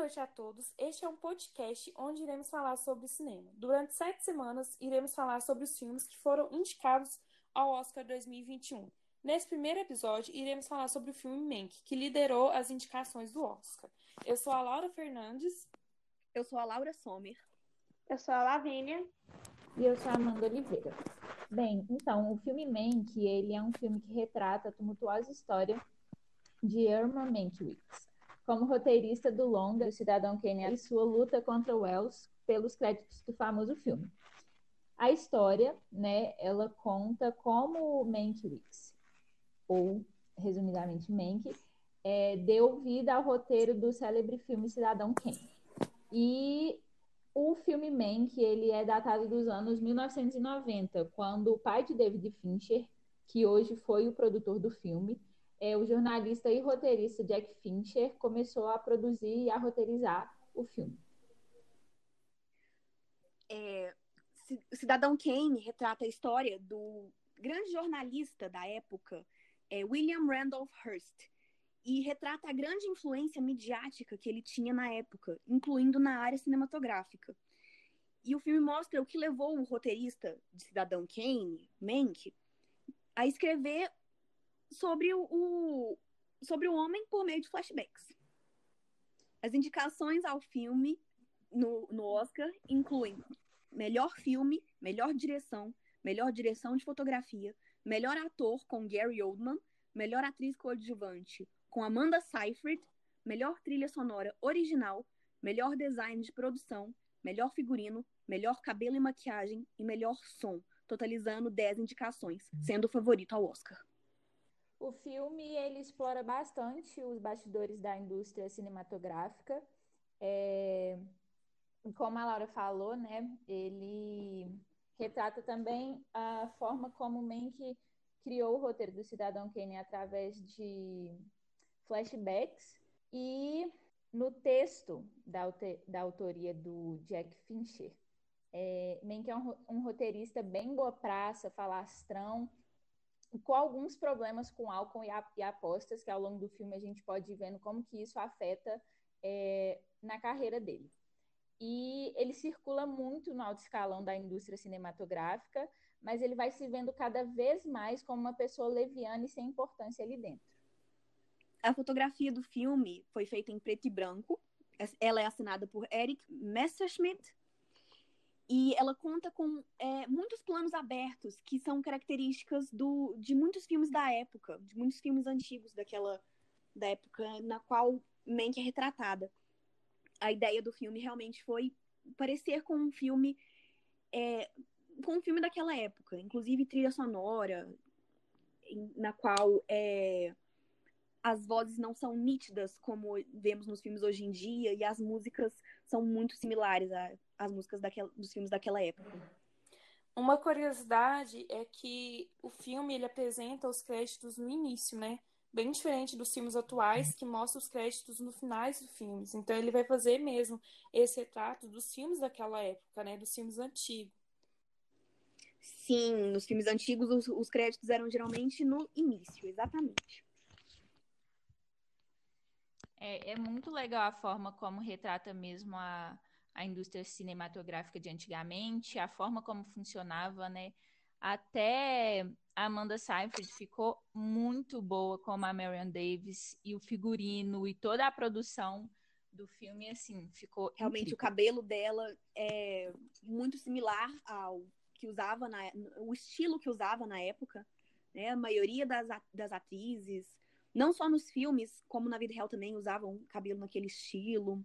Boa noite a todos. Este é um podcast onde iremos falar sobre cinema. Durante sete semanas, iremos falar sobre os filmes que foram indicados ao Oscar 2021. Nesse primeiro episódio, iremos falar sobre o filme Mank, que liderou as indicações do Oscar. Eu sou a Laura Fernandes. Eu sou a Laura Sommer. Eu sou a Lavínia. E eu sou a Amanda Oliveira. Bem, então, o filme Mank, ele é um filme que retrata a tumultuosa história de Irma Mankiewicz, como roteirista do longa O Cidadão Kane e sua luta contra Wells pelos créditos do famoso filme. A história, né, ela conta como Mankiewicz, ou resumidamente Mank, é, deu vida ao roteiro do célebre filme Cidadão Kane. E o filme Mank, ele é datado dos anos 1990, quando o pai de David Fincher, que hoje foi o produtor do filme, é, o jornalista e roteirista Jack Fincher começou a produzir e a roteirizar o filme. É, Cidadão Kane retrata a história do grande jornalista da época, é, William Randolph Hearst, e retrata a grande influência midiática que ele tinha na época, incluindo na área cinematográfica. E o filme mostra o que levou o roteirista de Cidadão Kane, Mank, a escrever sobre o, o, sobre o homem por meio de flashbacks. As indicações ao filme no, no Oscar incluem melhor filme, melhor direção, melhor direção de fotografia, melhor ator com Gary Oldman, melhor atriz coadjuvante com Amanda Seyfried, melhor trilha sonora original, melhor design de produção, melhor figurino, melhor cabelo e maquiagem e melhor som, totalizando 10 indicações, sendo o favorito ao Oscar. O filme ele explora bastante os bastidores da indústria cinematográfica. É, como a Laura falou, né, ele retrata também a forma como Mank criou o roteiro do Cidadão Kane através de flashbacks e no texto da, da autoria do Jack Fincher. É, Mank é um, um roteirista bem boa praça, falastrão, com alguns problemas com álcool e, e, apostas, que ao longo do filme a gente pode ir vendo como que isso afeta é, na carreira dele. E ele circula muito no alto escalão da indústria cinematográfica, mas ele vai se vendo cada vez mais como uma pessoa leviana e sem importância ali dentro. A fotografia do filme foi feita em preto e branco. Ela é assinada por Eric Messerschmidt, e ela conta com é, muitos planos abertos, que são características do, de muitos filmes da época, de muitos filmes antigos daquela da época na qual Mank é retratada. A ideia do filme realmente foi parecer com um filme é, com um filme daquela época, inclusive trilha sonora, na qual é, as vozes não são nítidas como vemos nos filmes hoje em dia e as músicas são muito similares às músicas daquela, dos filmes daquela época. Uma curiosidade é que o filme ele apresenta os créditos no início, né? Bem diferente dos filmes atuais que mostram os créditos no finais dos filmes. Então ele vai fazer mesmo esse retrato dos filmes daquela época, né? Dos filmes antigos. Sim, nos filmes antigos os, os créditos eram geralmente no início, exatamente. É, é muito legal a forma como retrata mesmo a, a indústria cinematográfica de antigamente, a forma como funcionava, né? Até a Amanda Seyfried ficou muito boa como a Marion Davis e o figurino e toda a produção do filme, assim, ficou realmente incrível. o cabelo dela é muito similar ao que usava na o estilo que usava na época, né? A maioria das, das atrizes não só nos filmes, como na vida real também usavam cabelo naquele estilo.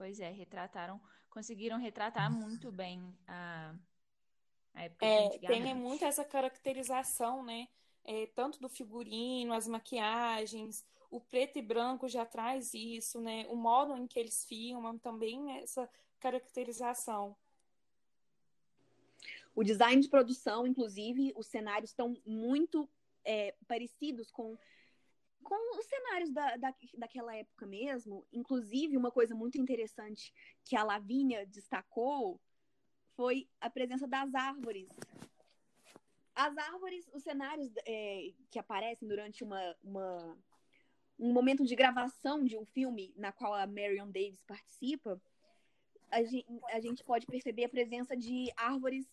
Pois é, retrataram, conseguiram retratar muito bem a, a época é, Tem muito essa caracterização, né? É, tanto do figurino, as maquiagens, o preto e branco já traz isso, né? O modo em que eles filmam também essa caracterização. O design de produção, inclusive, os cenários estão muito é, parecidos com, com os cenários da, da, daquela época mesmo. Inclusive, uma coisa muito interessante que a Lavínia destacou foi a presença das árvores. As árvores, os cenários é, que aparecem durante uma, uma, um momento de gravação de um filme na qual a Marion Davis participa, a gente, a gente pode perceber a presença de árvores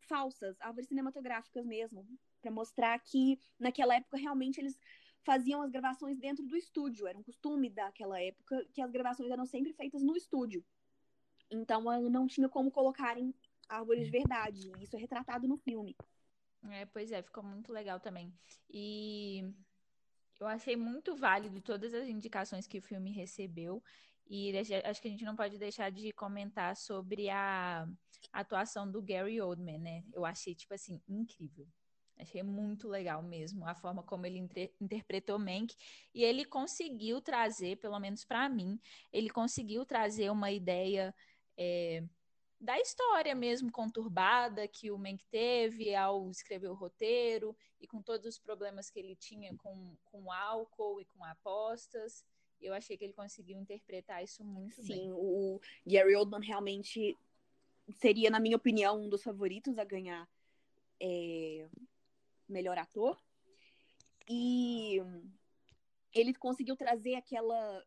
falsas, árvores cinematográficas mesmo, para mostrar que naquela época realmente eles faziam as gravações dentro do estúdio. Era um costume daquela época que as gravações eram sempre feitas no estúdio. Então não tinha como colocarem árvores de verdade. Isso é retratado no filme. É, pois é, ficou muito legal também. E eu achei muito válido todas as indicações que o filme recebeu. E acho que a gente não pode deixar de comentar sobre a atuação do Gary Oldman, né? Eu achei, tipo assim, incrível. Achei muito legal mesmo a forma como ele interpretou Mank. E ele conseguiu trazer, pelo menos para mim, ele conseguiu trazer uma ideia é, da história mesmo conturbada que o Mank teve ao escrever o roteiro e com todos os problemas que ele tinha com, com álcool e com apostas. Eu achei que ele conseguiu interpretar isso muito Sim, bem. Sim, o Gary Oldman realmente seria, na minha opinião, um dos favoritos a ganhar é, melhor ator. E ele conseguiu trazer aquela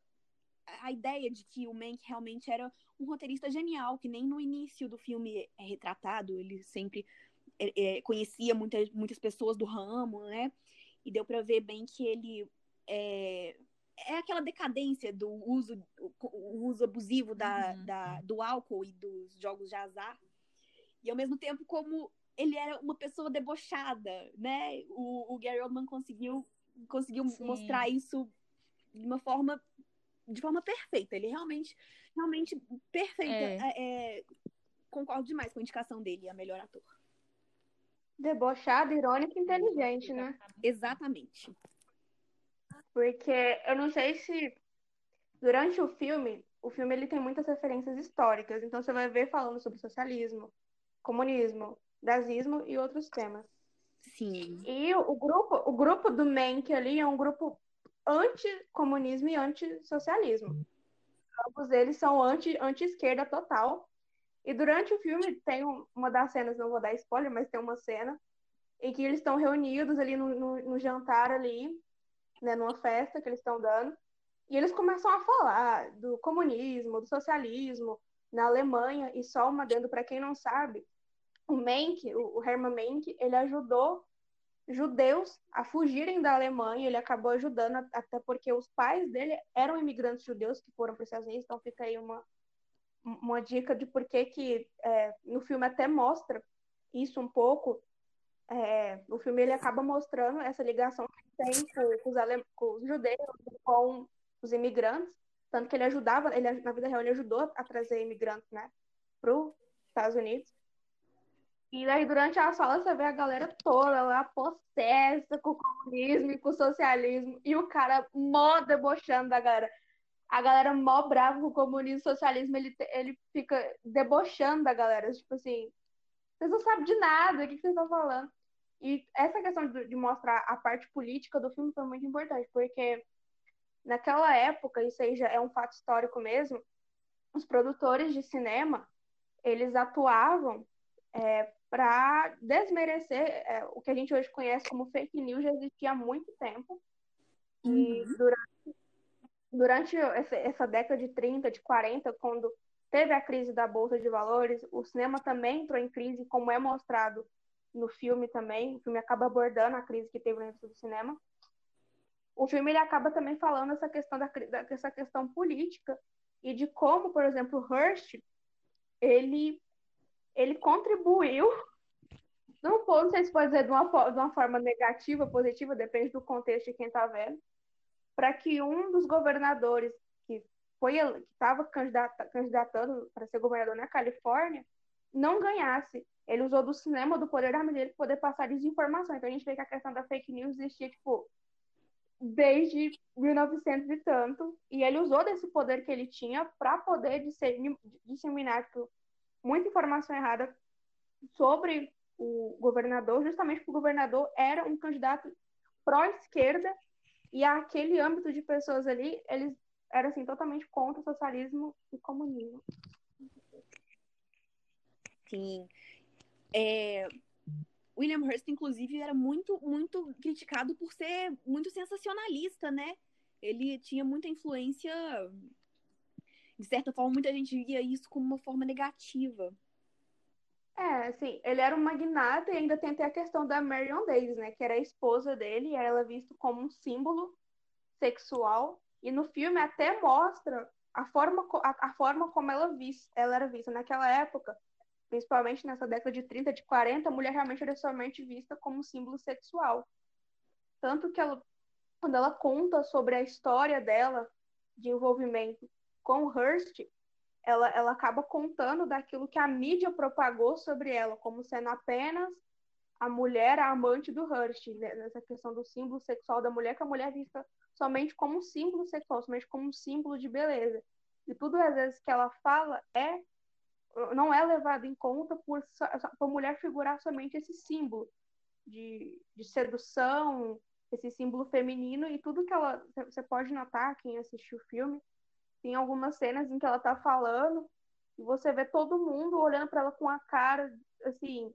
a ideia de que o Mank realmente era um roteirista genial, que nem no início do filme é retratado, ele sempre é, é, conhecia muitas, muitas pessoas do ramo, né? E deu para ver bem que ele é, é aquela decadência do uso, o uso abusivo da, uhum. da, do álcool e dos jogos de azar. E ao mesmo tempo, como ele era uma pessoa debochada, né? O, o Gary Oldman conseguiu, conseguiu mostrar isso de uma forma de forma perfeita. Ele realmente, realmente perfeita. É. É, é, concordo demais com a indicação dele, a melhor ator. Debochado, irônico e inteligente, né? Exatamente. Porque eu não sei se durante o filme, o filme ele tem muitas referências históricas, então você vai ver falando sobre socialismo, comunismo, nazismo e outros temas. Sim. E o grupo, o grupo do Menck ali é um grupo anti-comunismo e anti-socialismo. Ambos eles são anti-esquerda anti total. E durante o filme tem uma das cenas, não vou dar spoiler, mas tem uma cena em que eles estão reunidos ali no, no, no jantar ali, né, numa festa que eles estão dando, e eles começam a falar do comunismo, do socialismo na Alemanha, e só uma dentro para quem não sabe, o Menck, o Hermann Menck, ele ajudou judeus a fugirem da Alemanha. Ele acabou ajudando, até porque os pais dele eram imigrantes judeus que foram para os Estados Unidos. Então fica aí uma, uma dica de por que, que é, no filme até mostra isso um pouco. É, no filme ele acaba mostrando essa ligação que tem com, os, com os judeus, com os imigrantes. Tanto que ele ajudava, ele, na vida real, ele ajudou a trazer imigrantes né, para os Estados Unidos. E aí, durante a sala, você vê a galera toda lá possessa com o comunismo e com o socialismo. E o cara mó debochando da galera. A galera mó brava com o comunismo e socialismo. Ele, ele fica debochando da galera. Tipo assim, vocês não sabem de nada. O que vocês estão falando? E essa questão de, de mostrar a parte política do filme foi muito importante. Porque naquela época, isso aí já é um fato histórico mesmo, os produtores de cinema, eles atuavam é, para desmerecer é, o que a gente hoje conhece como fake news já existia há muito tempo. E uhum. durante, durante essa, essa década de 30, de 40, quando teve a crise da Bolsa de Valores, o cinema também entrou em crise, como é mostrado no filme também. O filme acaba abordando a crise que teve na indústria do cinema. O filme ele acaba também falando essa questão da, dessa questão política e de como, por exemplo, Hearst ele ele contribuiu, não, não sei se pode dizer de uma, de uma forma negativa, positiva, depende do contexto de quem está vendo, para que um dos governadores que foi que estava candidatando para ser governador na Califórnia não ganhasse. Ele usou do cinema, do poder da mídia para poder passar desinformação. Então a gente vê que a questão da fake news existia tipo desde 1900 e tanto, e ele usou desse poder que ele tinha para poder disseminar tipo, muita informação errada sobre o governador, justamente porque o governador era um candidato pró-esquerda e aquele âmbito de pessoas ali, eles eram assim, totalmente contra o socialismo e comunismo. Sim. É, William Hearst, inclusive, era muito, muito criticado por ser muito sensacionalista, né? Ele tinha muita influência. De certa forma, muita gente via isso como uma forma negativa. É, assim, ele era um magnata e ainda tem até a questão da Marion Davis, né? Que era a esposa dele e ela é vista como um símbolo sexual. E no filme até mostra a forma, a, a forma como ela, vis, ela era vista. Naquela época, principalmente nessa década de 30, de 40, a mulher realmente era somente vista como um símbolo sexual. Tanto que ela, quando ela conta sobre a história dela de envolvimento com Hearst, ela, ela acaba contando daquilo que a mídia propagou sobre ela, como sendo apenas a mulher, a amante do Hearst, né? nessa questão do símbolo sexual da mulher, que a mulher é vista somente como um símbolo sexual, somente como um símbolo de beleza. E tudo, às vezes, que ela fala é não é levado em conta por, por mulher figurar somente esse símbolo de, de sedução, esse símbolo feminino, e tudo que ela. Você pode notar, quem assistiu o filme, tem algumas cenas em que ela tá falando e você vê todo mundo olhando para ela com a cara assim, o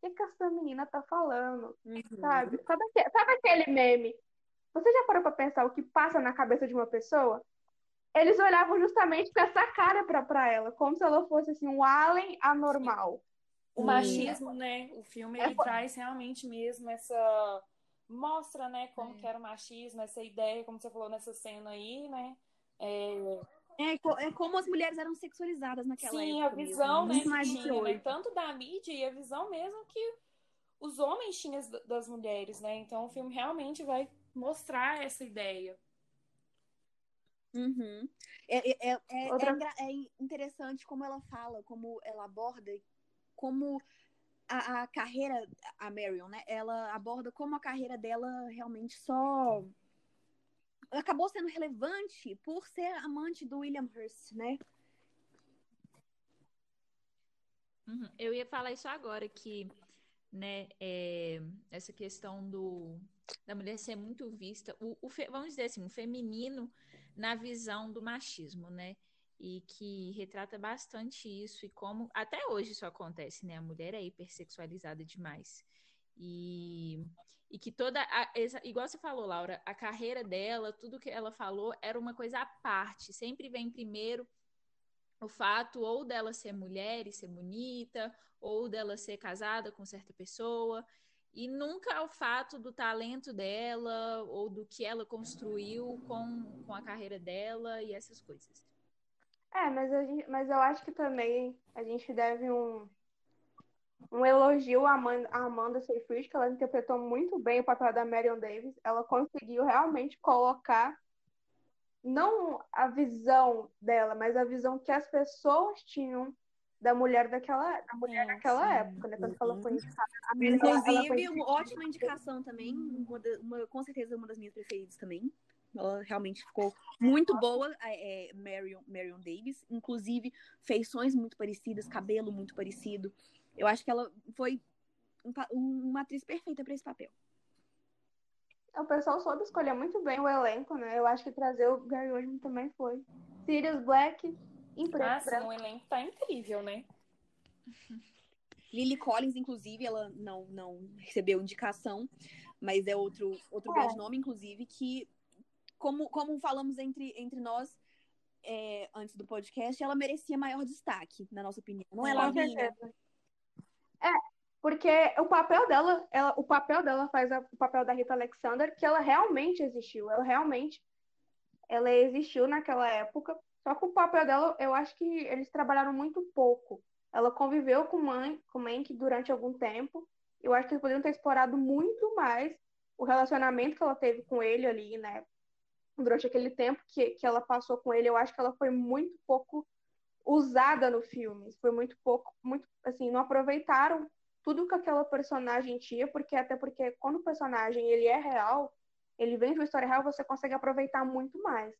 que, que essa menina tá falando? Uhum. Sabe? Sabe, aquele, sabe aquele meme? Você já parou para pensar o que passa na cabeça de uma pessoa? Eles olhavam justamente com essa cara pra, pra ela, como se ela fosse assim, um alien anormal. O machismo, né? O filme ele é... traz realmente mesmo essa. Mostra, né, como é. que era o machismo, essa ideia, como você falou nessa cena aí, né? É, é, é como as mulheres eram sexualizadas naquela Sim, época. Sim, a visão, mesmo, né, que tinha, né, tanto da mídia e a visão mesmo que os homens tinham das mulheres, né? Então o filme realmente vai mostrar essa ideia. Uhum. É, é, é, é Outra... é, interessante como ela fala, como ela aborda, como a, a, carreira, a Marion, né? Ela aborda como a carreira dela realmente só acabou sendo relevante por ser amante do William Hurst, né? Uhum. Eu ia falar isso agora, que né, é, essa questão do, da mulher ser muito vista, o, o, vamos dizer assim, o feminino na visão do machismo, né? E que retrata bastante isso e como até hoje isso acontece, né? A mulher é hipersexualizada demais. E e que toda a, essa, igual você falou, Laura, a carreira dela, tudo que ela falou era uma coisa à parte. Sempre vem primeiro o fato ou dela ser mulher e ser bonita, ou dela ser casada com certa pessoa, e nunca o fato do talento dela ou do que ela construiu com, com a carreira dela e essas coisas. É, mas, gente, mas eu acho que também a gente deve um, um elogio à Amanda, Amanda Seyfried, que ela interpretou muito bem o papel da Marion Davis. Ela conseguiu realmente colocar não a visão dela, mas a visão que as pessoas tinham da mulher daquela, da mulher daquela época, né? Quando ela foi uhum. indicada. Inclusive, uma ótima indicação também, uma, uma, com certeza uma das minhas preferidas também. Ela realmente ficou muito boa, é, Marion, Marion Davis. Inclusive, feições muito parecidas, cabelo muito parecido. Eu acho que ela foi uma atriz perfeita para esse papel. O pessoal soube escolher muito bem o elenco, né? Eu acho que trazer o Gary Oldman também foi. Sirius Black, impressionante. Ah, o elenco tá incrível, né? Lily Collins, inclusive, ela não, não recebeu indicação, mas é outro, outro é. grande nome, inclusive, que, como, como falamos entre, entre nós é, antes do podcast, ela merecia maior destaque, na nossa opinião. Não é, Lavinha? É, porque o papel dela, ela, o papel dela faz a, o papel da Rita Alexander, que ela realmente existiu, ela realmente ela existiu naquela época. Só que o papel dela, eu acho que eles trabalharam muito pouco. Ela conviveu com mãe, com Mank durante algum tempo. Eu acho que eles poderiam ter explorado muito mais o relacionamento que ela teve com ele ali, né? Durante aquele tempo que, que ela passou com ele, eu acho que ela foi muito pouco usada no filme. Foi muito pouco, muito assim, não aproveitaram tudo que aquela personagem tinha, porque até porque quando o personagem ele é real, ele vem de uma história real, você consegue aproveitar muito mais.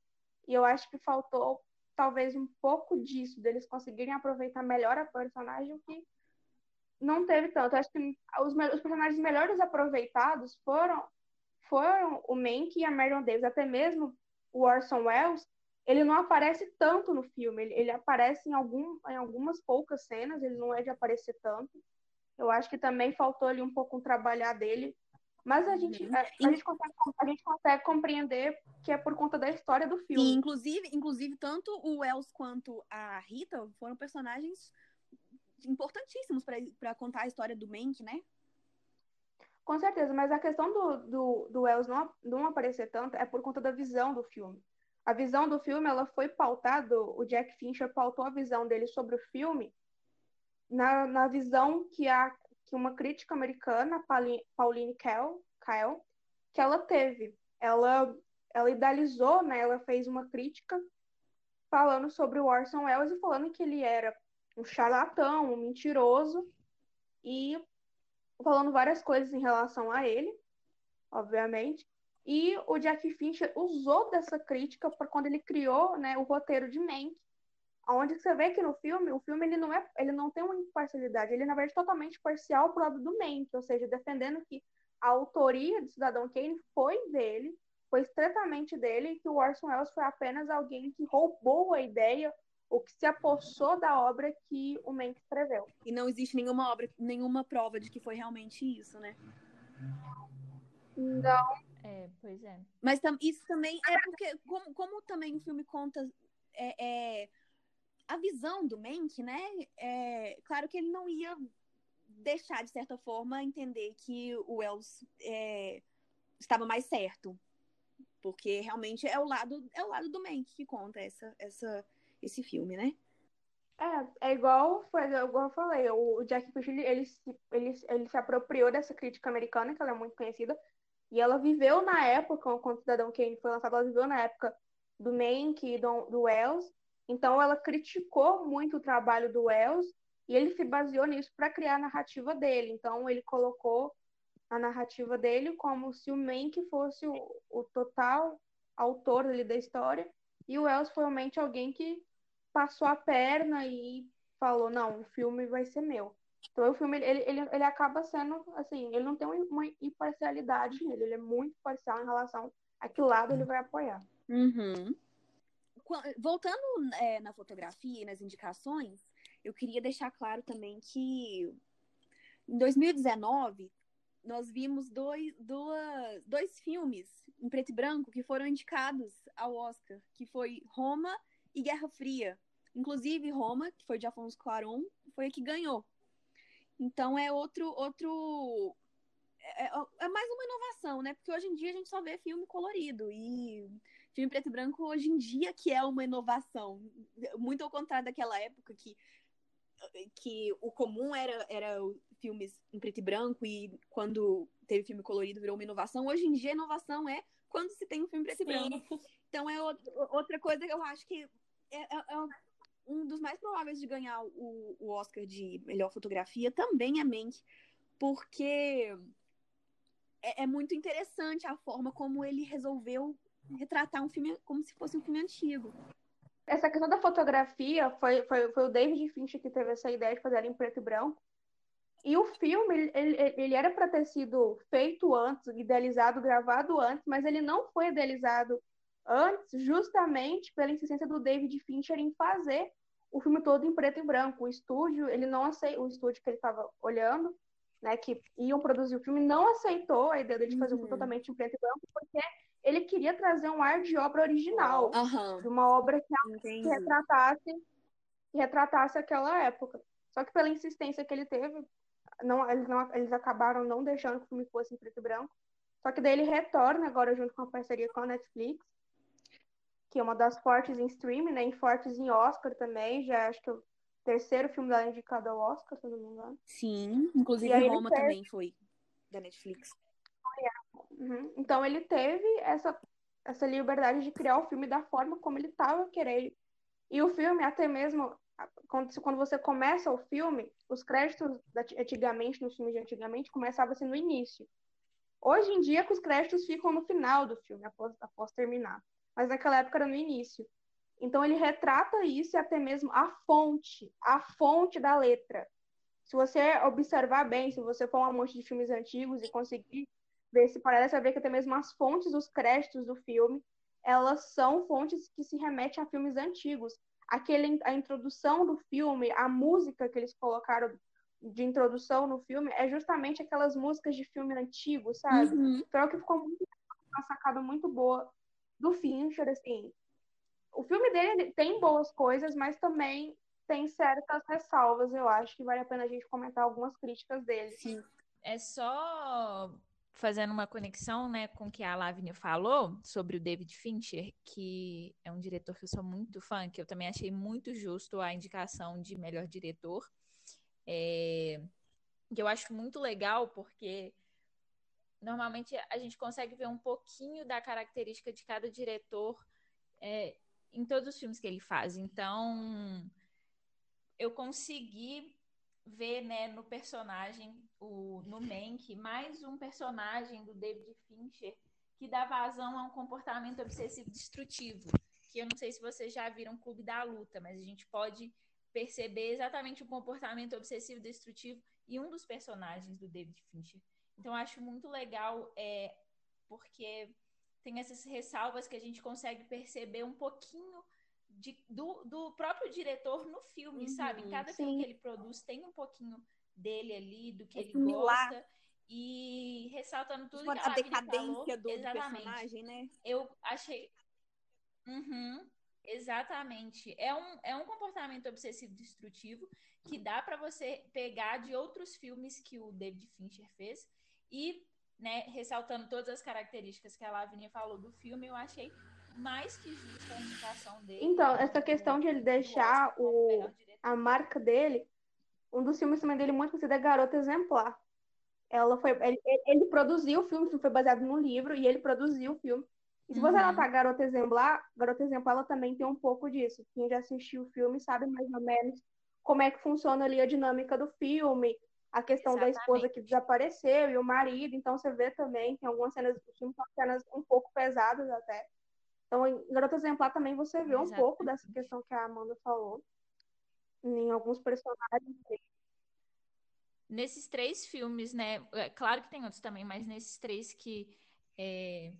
E eu acho que faltou talvez um pouco disso, deles conseguirem aproveitar melhor a personagem que não teve tanto. Eu acho que os, os personagens melhores aproveitados foram foram o Mank e a Marion Davis, até mesmo o Orson Welles, ele não aparece tanto no filme, ele, ele aparece em, algum, em algumas poucas cenas, ele não é de aparecer tanto. Eu acho que também faltou ali um pouco um trabalhar dele Mas a gente, Uhum. a, a gente consegue, a gente consegue compreender que é por conta da história do filme. E, inclusive, inclusive, tanto o Wells quanto a Rita foram personagens importantíssimos para contar a história do Mank, né? Com certeza, mas a questão do, do, do Wells não, não aparecer tanto é por conta da visão do filme. A visão do filme, ela foi pautada, o Jack Fincher pautou a visão dele sobre o filme na, na visão que, a, que uma crítica americana, Pauline, Pauline Kael, Kael, que ela teve. Ela, ela idealizou, né, ela fez uma crítica falando sobre o Orson Welles e falando que ele era um charlatão, um mentiroso, e falando várias coisas em relação a ele, obviamente. E o Jack Fincher usou dessa crítica para quando ele criou né, o roteiro de Mank, onde você vê que no filme, o filme ele não, é, ele não tem uma imparcialidade, ele é, na verdade, totalmente parcial pro lado do Mank, ou seja, defendendo que a autoria de Cidadão Kane foi dele, foi estritamente dele, e que o Orson Welles foi apenas alguém que roubou a ideia ou que se apossou da obra que o Mank escreveu. E não existe nenhuma obra, nenhuma prova de que foi realmente isso, né? Não. É, pois é. Mas tam, isso também é porque, como, como também o filme conta é, é, a visão do Mank, né? É, claro que ele não ia deixar, de certa forma, entender que o Wells é, estava mais certo. Porque realmente é o lado, é o lado do Mank que conta essa, essa, esse filme, né? É, é igual, foi igual eu falei, o Jack Fisher, ele, se, ele, ele se apropriou dessa crítica americana, que ela é muito conhecida, e ela viveu na época, quando Cidadão Kane foi lançado, ela viveu na época do Mank e do, do Wells, então ela criticou muito o trabalho do Wells, e ele se baseou nisso para criar a narrativa dele, então ele colocou a narrativa dele como se o Mank fosse o, o total autor ali da história, e o Wells foi realmente alguém que passou a perna e falou, não, o filme vai ser meu. Então o filme, ele, ele, ele acaba sendo, assim, ele não tem uma imparcialidade nele, ele é muito parcial em relação a que lado ele vai apoiar. Uhum. Voltando é, na fotografia e nas indicações, eu queria deixar claro também que em 2019 nós vimos dois, dois, dois filmes em preto e branco que foram indicados ao Oscar, que foi Roma e Guerra Fria. Inclusive, Roma, que foi de Afonso Cuarón, foi a que ganhou. Então, é outro. outro é, é, mais uma inovação, né? Porque hoje em dia a gente só vê filme colorido. E filme preto e branco, hoje em dia, que é uma inovação. Muito ao contrário daquela época que, que o comum era, era filmes em preto e branco. E quando teve filme colorido, virou uma inovação. Hoje em dia, a inovação é quando se tem um filme preto Sim. e branco. Então, é outra coisa que eu acho que é, é, é, um dos mais prováveis de ganhar o, o, Oscar de melhor fotografia também é Mank, porque é, é, muito interessante a forma como ele resolveu retratar um filme como se fosse um filme antigo. Essa questão da fotografia foi, foi, foi o David Fincher que teve essa ideia de fazer ela em preto e branco. E o filme, ele, ele era para ter sido feito antes, idealizado, gravado antes, mas ele não foi idealizado antes, justamente pela insistência do David Fincher em fazer o filme todo em preto e branco. O estúdio, ele não aceitou, o estúdio que ele estava olhando, né, que iam produzir o filme, não aceitou a ideia de fazer uhum. o filme totalmente em preto e branco, porque ele queria trazer um ar de obra original, uhum. de uma obra que, que retratasse, que retratasse aquela época. Só que pela insistência que ele teve, não, eles, não, eles acabaram não deixando que o filme fosse em preto e branco. Só que daí ele retorna agora junto com a parceria com a Netflix que é uma das fortes em streaming, né? Em fortes em Oscar também. Já acho que é o terceiro filme dela indicado ao Oscar, se eu não me engano. Sim, inclusive Roma teve... também foi da Netflix. Uhum. Então ele teve essa, essa liberdade de criar o filme da forma como ele estava querendo. E o filme, até mesmo, quando, quando você começa o filme, os créditos antigamente, nos filmes de antigamente, começavam assim no início. Hoje em dia, os créditos ficam no final do filme, após, após terminar mas naquela época era no início. Então ele retrata isso e até mesmo a fonte, a fonte da letra. Se você observar bem, se você for um amante de filmes antigos e conseguir ver se parece, vai ver que até mesmo as fontes dos créditos do filme, elas são fontes que se remetem a filmes antigos. Aquele, a introdução do filme, a música que eles colocaram de introdução no filme é justamente aquelas músicas de filme antigo, sabe? Uhum. Foi o que ficou muito uma sacada muito boa do Fincher, assim. O filme dele tem boas coisas, mas também tem certas ressalvas, eu acho que vale a pena a gente comentar algumas críticas dele. Sim. É só fazendo uma conexão, né, com o que a Lavinia falou sobre o David Fincher, que é um diretor que eu sou muito fã, que eu também achei muito justo a indicação de melhor diretor. É, que eu acho muito legal porque normalmente a gente consegue ver um pouquinho da característica de cada diretor é, em todos os filmes que ele faz. Então, eu consegui ver né, no personagem, o, no Mank, mais um personagem do David Fincher que dá vazão a um comportamento obsessivo destrutivo. Que eu não sei se vocês já viram Clube da Luta, mas a gente pode perceber exatamente o comportamento obsessivo destrutivo em um dos personagens do David Fincher. Então, eu acho muito legal, é, porque tem essas ressalvas que a gente consegue perceber um pouquinho de, do, do próprio diretor no filme, Uhum, sabe? Cada sim. filme que ele produz tem um pouquinho dele ali, do que É ele similar. gosta. E ressaltando tudo Tipo, que a a Lavínia decadência falou, do, do exatamente. personagem, né? Eu achei. Uhum, exatamente. É um, é um comportamento obsessivo destrutivo que dá para você pegar de outros filmes que o David Fincher fez e, né, ressaltando todas as características que a Lavinia falou do filme, eu achei mais que justa a indicação dele. Então, essa questão de ele deixar o, a marca dele, um dos filmes também dele muito conhecido é Garota Exemplar. Ela foi, ele, ele- produziu o filme, o filme foi baseado no livro, e ele produziu o filme. E se você Uhum. notar Garota Exemplar, Garota Exemplar ela também tem um pouco disso. Quem já assistiu o filme sabe mais ou menos como é que funciona ali a dinâmica do filme, a questão da esposa que desapareceu e o marido. Então você vê também, tem algumas cenas do filme, são cenas um pouco pesadas até. Então, em Garota Exemplar também você vê um pouco dessa Exatamente. questão que a Amanda falou. Em alguns personagens. Nesses três filmes, né? é Claro que tem outros também, mas nesses três que é,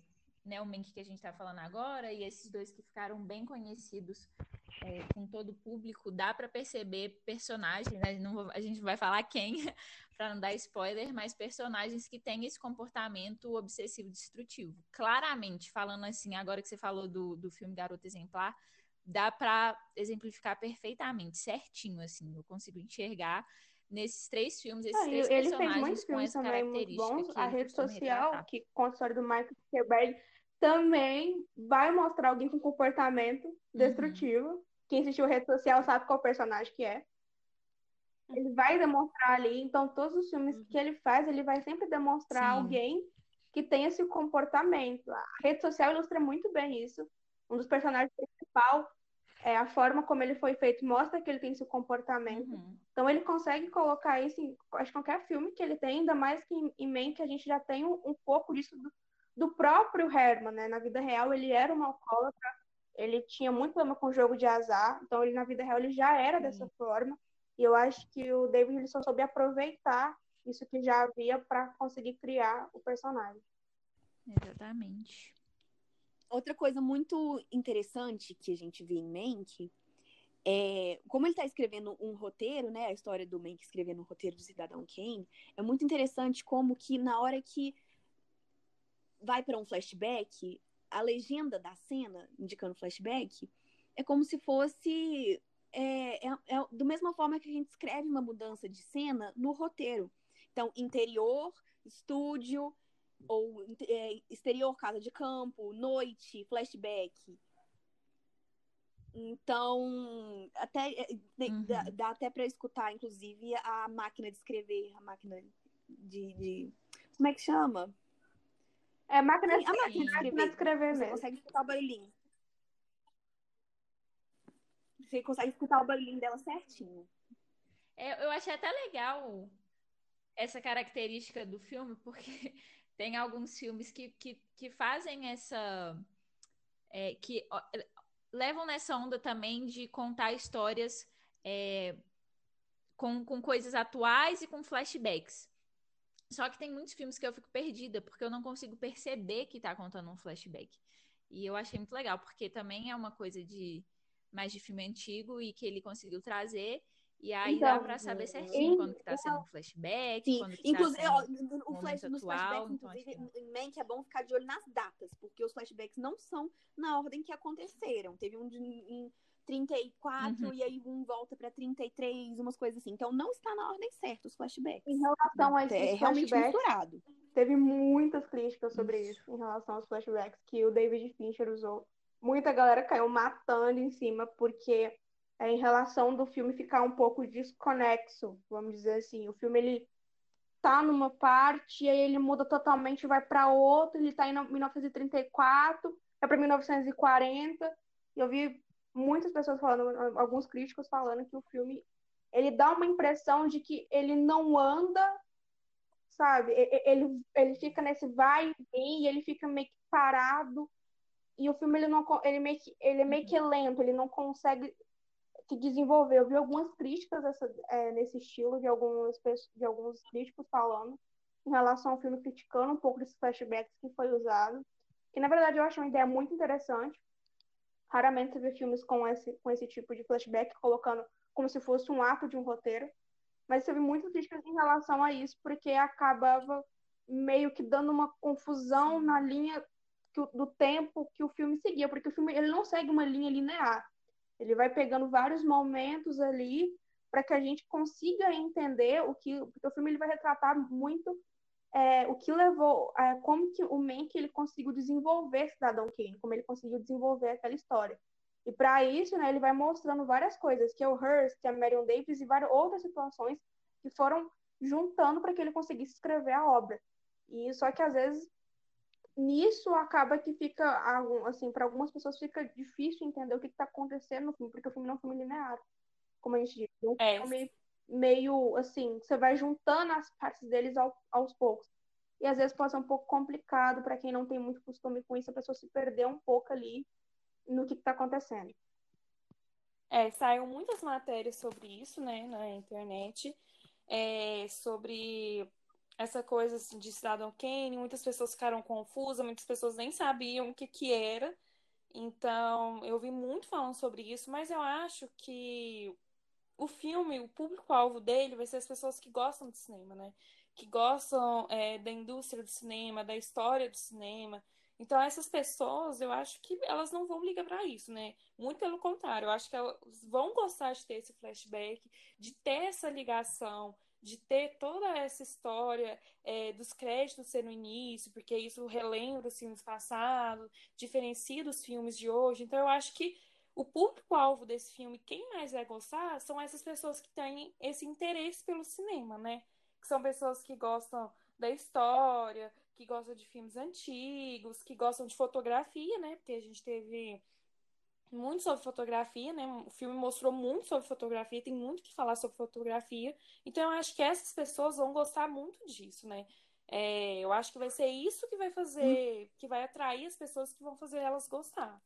né, o Mank que a gente tá falando agora e esses dois que ficaram bem conhecidos é, com todo o público, dá para perceber personagens, né? Não vou- a gente vai falar quem, para não dar spoiler, mas personagens que têm esse comportamento obsessivo destrutivo. Claramente, falando assim, agora que você falou do, do filme Garota Exemplar, dá para exemplificar perfeitamente, certinho, assim, eu consigo enxergar nesses três filmes, esses Ah, três ele fez personagens muitos com filmes essa também muito bons. A rede social, que conta a história do Michael Zuckerberg, também vai mostrar alguém com comportamento Uhum. destrutivo. Quem assistiu rede social sabe qual personagem que é. Ele vai demonstrar ali, então todos os filmes que ele faz, ele vai sempre demonstrar Sim. alguém que tem esse comportamento. A rede social ilustra muito bem isso. Um dos personagens principal é a forma como ele foi feito mostra que ele tem esse comportamento. Uhum. Então ele consegue colocar isso em acho, que qualquer filme que ele tem, ainda mais que em, em Mank a gente já tem um, um pouco disso do, do próprio Herman, né? Na vida real ele era um alcoólatra, ele tinha muito problema com o jogo de azar, então ele na vida real ele já era dessa forma. E eu acho que o David ele só soube aproveitar isso que já havia para conseguir criar o personagem. Exatamente. Outra coisa muito interessante que a gente vê em Mank é como ele está escrevendo um roteiro, né? A história do Mank escrevendo um roteiro do Cidadão Kane, é muito interessante como que na hora que vai para um flashback, a legenda da cena indicando flashback é como se fosse é, é, é do mesma forma que a gente escreve uma mudança de cena no roteiro. Então, interior, estúdio, ou é, exterior, casa de campo, noite, flashback. Então, até é, Uhum. dá, dá até para escutar, inclusive, a máquina de escrever, a máquina de, de- como é que chama? É máquina, Sim, a máquina de máquina escrever. de escrever Você mesmo. consegue escutar o barulhinho. Você consegue escutar o barulhinho dela certinho. É, eu achei até legal essa característica do filme, porque tem alguns filmes que, que, que fazem essa. é, que ó, levam nessa onda também de contar histórias é, com, com coisas atuais e com flashbacks. Só que tem muitos filmes que eu fico perdida, porque eu não consigo perceber que tá contando um flashback. E eu achei muito legal, porque também é uma coisa de mais de filme antigo e que ele conseguiu trazer. E aí Então, dá pra saber certinho quando que tá sendo um flashback, Sim, quando que inclusive, tá ó, sendo... no- o flash, nos atual, flashbacks, então que em Mank é bom ficar de olho nas datas, porque os flashbacks não são na ordem que aconteceram. Teve um de, em 34 Uhum. e aí um volta pra 33, umas coisas assim. Então não está na ordem certa os flashbacks. Em relação a esses É realmente flashbacks, misturado. teve muitas críticas sobre isso em relação aos flashbacks que o David Fincher usou. Muita galera caiu matando em cima porque é, em relação do filme ficar um pouco desconexo, vamos dizer assim. O filme ele tá numa parte e aí ele muda totalmente vai para outra, ele tá em 1934, é para 1940. E eu vi muitas pessoas falando, alguns críticos falando que o filme ele dá uma impressão de que ele não anda sabe? Ele, ele fica nesse vai e vem, ele fica meio que parado. E o filme ele não ele meio que, ele é meio que lento, ele não consegue se desenvolver. Eu vi algumas críticas é, nesse estilo de algumas de alguns críticos falando em relação ao filme criticando um pouco desses flashbacks que foi usado. Que na verdade eu acho uma ideia muito interessante. Raramente você vê filmes com esse, com esse tipo de flashback, colocando como se fosse um ato de um roteiro. Mas teve muitas críticas em relação a isso, porque acabava meio que dando uma confusão na linha o- do tempo que o filme seguia, porque o filme ele não segue uma linha linear. Ele vai pegando vários momentos ali para que a gente consiga entender o que, porque o filme ele vai retratar muito é, o que levou, como que o Mank ele conseguiu desenvolver Cidadão Kane, como ele conseguiu desenvolver aquela história. E para isso, né, ele vai mostrando várias coisas, que é o Hearst, que é a Marion Davis e várias outras situações que foram juntando para que ele conseguisse escrever a obra. E só que às vezes nisso acaba que fica assim, para algumas pessoas fica difícil entender o que está acontecendo no filme, porque o filme não é um filme linear, como a gente diz. É um filme meio assim, você vai juntando as partes deles ao- aos poucos. E às vezes pode ser um pouco complicado para quem não tem muito costume com isso, a pessoa se perder um pouco ali no que está acontecendo. É, saiu muitas matérias sobre isso, né, na internet, é, sobre essa coisa assim, de Cidadão Kane, muitas pessoas ficaram confusas, muitas pessoas nem sabiam o que que era. Então, eu vi muito falando sobre isso, mas eu acho que o filme, o público-alvo dele vai ser as pessoas que gostam de cinema, né? Que gostam, é, da indústria do cinema, da história do cinema. Então, essas pessoas, eu acho que elas não vão ligar para isso, né? Muito pelo contrário, eu acho que elas vão gostar de ter esse flashback, de ter essa ligação, de ter toda essa história é, dos créditos ser início, porque isso relembra os filmes passados, diferencia dos filmes de hoje. Então, eu acho que o público-alvo desse filme, quem mais vai gostar, são essas pessoas que têm esse interesse pelo cinema, né? Que são pessoas que gostam da história, que gostam de filmes antigos, que gostam de fotografia, né? Porque a gente teve muito sobre fotografia, né? O filme mostrou muito sobre fotografia, tem muito que falar sobre fotografia. Então eu acho que essas pessoas vão gostar muito disso, né? É, eu acho que vai ser isso que vai fazer, que vai atrair as pessoas que vão fazer elas gostar.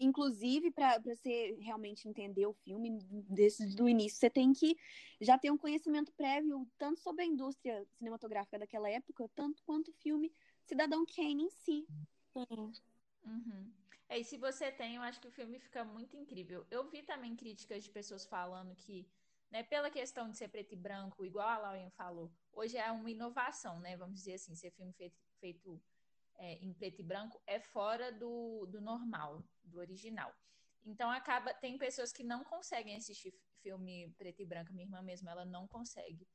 Inclusive, para você realmente entender o filme desde o início, você tem que já ter um conhecimento prévio tanto sobre a indústria cinematográfica daquela época, tanto quanto o filme Cidadão Kane em si. Sim. Uhum. É, e se você tem, eu acho que o filme fica muito incrível. Eu vi também críticas de pessoas falando que, né, pela questão de ser preto e branco, igual a Lauren falou, hoje é uma inovação, né? Vamos dizer assim, ser filme feito, feito é, em preto e branco é fora do, do normal, do original. Então acaba, tem pessoas que não conseguem assistir filme preto e branco. Minha irmã mesmo, ela não consegue.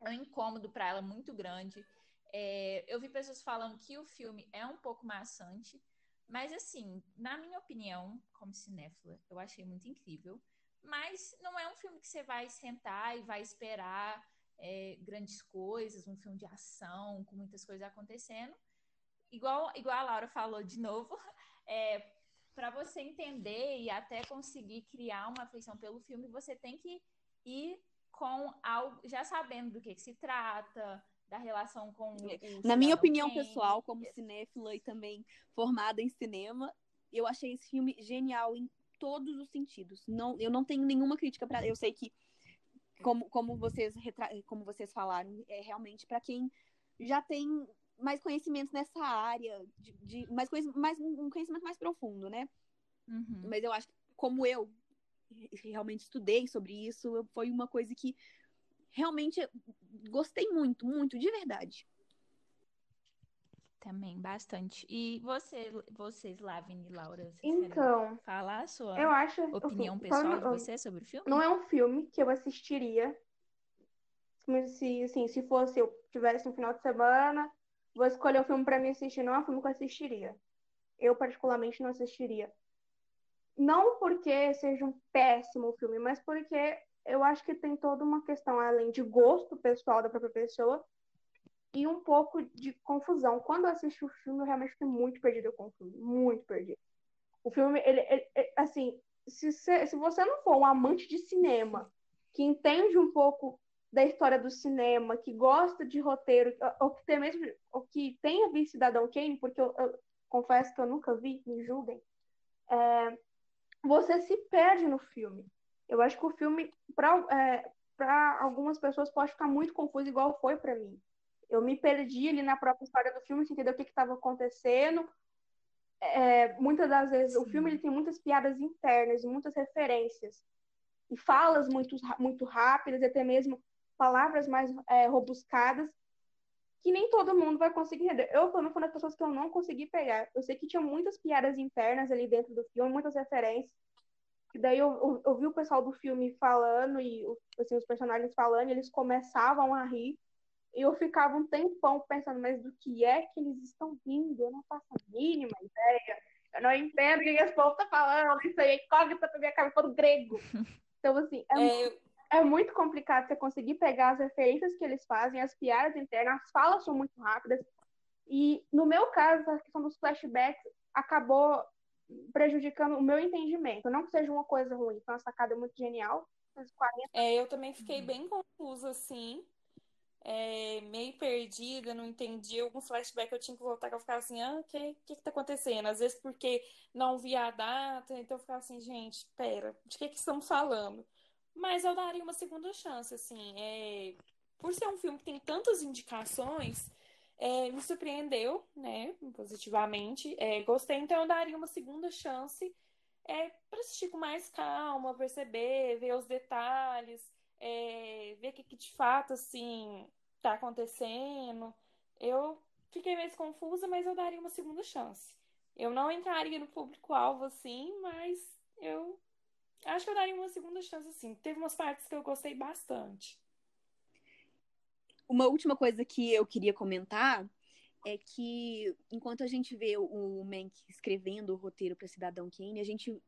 É um incômodo para ela muito grande. É, eu vi pessoas falando que o filme é um pouco maçante, mas assim, na minha opinião, como cinéfila, eu achei muito incrível. Mas não é um filme que você vai sentar e vai esperar é, grandes coisas, um filme de ação, com muitas coisas acontecendo. Igual, igual a Laura falou de novo, é, para você entender e até conseguir criar uma afeição pelo filme, você tem que ir com algo, já sabendo do que, que se trata, da relação com o Na minha opinião pessoal, como cinéfila e também formada em cinema, eu achei esse filme genial em todos os sentidos. Não, eu não tenho nenhuma crítica para. Eu sei que, como, como vocês retra... como vocês falaram, é realmente para quem já tem mais conhecimentos nessa área, de, de mais, mais um conhecimento mais profundo, né? Uhum. Mas eu acho que, como eu, realmente estudei sobre isso. Foi uma coisa que realmente gostei muito, muito, de verdade. Também, bastante. E você, vocês, Lavine e Laura, vocês Então, falar a sua eu acho, opinião assim, pessoal de você sobre o filme? não é um filme que eu assistiria. Se, assim, se fosse eu tivesse um final de semana, vou escolher um filme pra me assistir, não é um filme que eu assistiria. Eu, particularmente, não assistiria. Não porque seja um péssimo filme, mas porque eu acho que tem toda uma questão, além de gosto pessoal da própria pessoa, e um pouco de confusão. Quando eu assisti o filme, eu realmente fiquei muito perdida com o filme, muito perdida. O filme, ele, ele- ele- assim, se você, se você não for um amante de cinema, que entende um pouco da história do cinema, que gosta de roteiro, ou que tem mesmo, ou que tenha visto Cidadão Kane, porque eu, eu confesso que eu nunca vi, me julguem, é, você se perde no filme. Eu acho que o filme, para algumas pessoas, pode ficar muito confuso, igual foi para mim. Eu me perdi ali na própria história do filme, sem entender o que estava acontecendo. É, muitas das vezes, o Sim. filme ele tem muitas piadas internas, muitas referências, e falas muito, muito rápidas, até mesmo palavras mais é, robuscadas, que nem todo mundo vai conseguir entender. Eu, pelo menos, fui uma das pessoas que eu não consegui pegar. Eu sei que tinha muitas piadas internas ali dentro do filme, muitas referências. E daí eu, eu, eu vi o pessoal do filme falando, e assim, os personagens falando, e eles começavam a rir. E eu ficava um tempão pensando, mas do que é que eles estão rindo? Eu não faço a mínima ideia. Eu não entendo o que esse povo tá falando. Isso aí é incógnita pra minha cabeça do grego. Então, assim, é, É, eu- é muito complicado você conseguir pegar as referências que eles fazem, as piadas internas, as falas são muito rápidas. E, no meu caso, a questão dos flashbacks acabou prejudicando o meu entendimento. Não que seja uma coisa ruim, foi uma sacada muito genial. Os 40 É, eu também fiquei bem confusa, assim, é, meio perdida, não entendi. Alguns flashbacks eu tinha que voltar, que eu ficava assim, ah, o que, que que tá acontecendo? Às vezes porque não via a data, então eu ficava assim, gente, pera, de que que estamos falando? Mas eu daria uma segunda chance, assim, é, por ser um filme que tem tantas indicações, é, me surpreendeu, né, positivamente, é, gostei, então eu daria uma segunda chance é, para assistir com mais calma, perceber, ver os detalhes, é, ver o que, que de fato assim tá acontecendo. Eu fiquei mais confusa, mas eu daria uma segunda chance. Eu não entraria no público-alvo assim, mas eu acho que eu daria uma segunda chance assim. Teve umas partes que eu gostei bastante. Uma última coisa que eu queria comentar é que enquanto a gente vê o Mank escrevendo o roteiro para Cidadão Kane, a gente,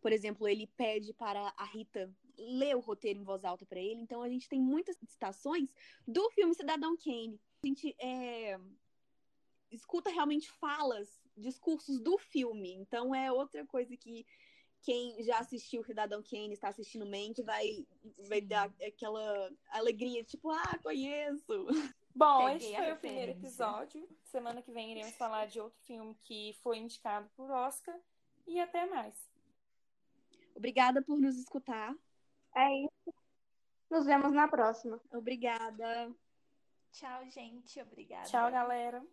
por exemplo, ele pede para a Rita ler o roteiro em voz alta para ele. Então a gente tem muitas citações do filme Cidadão Kane. A gente é, escuta realmente falas, discursos do filme. Então é outra coisa que quem já assistiu Cidadão Kane, está assistindo Mank, vai, vai dar aquela alegria, tipo, ah, conheço. Bom, Peguei esse foi o primeiro episódio. Semana que vem iremos falar de outro filme que foi indicado por Oscar. E até mais. Obrigada por nos escutar. É isso. Nos vemos na próxima. Obrigada. Tchau, gente. Obrigada. Tchau, galera.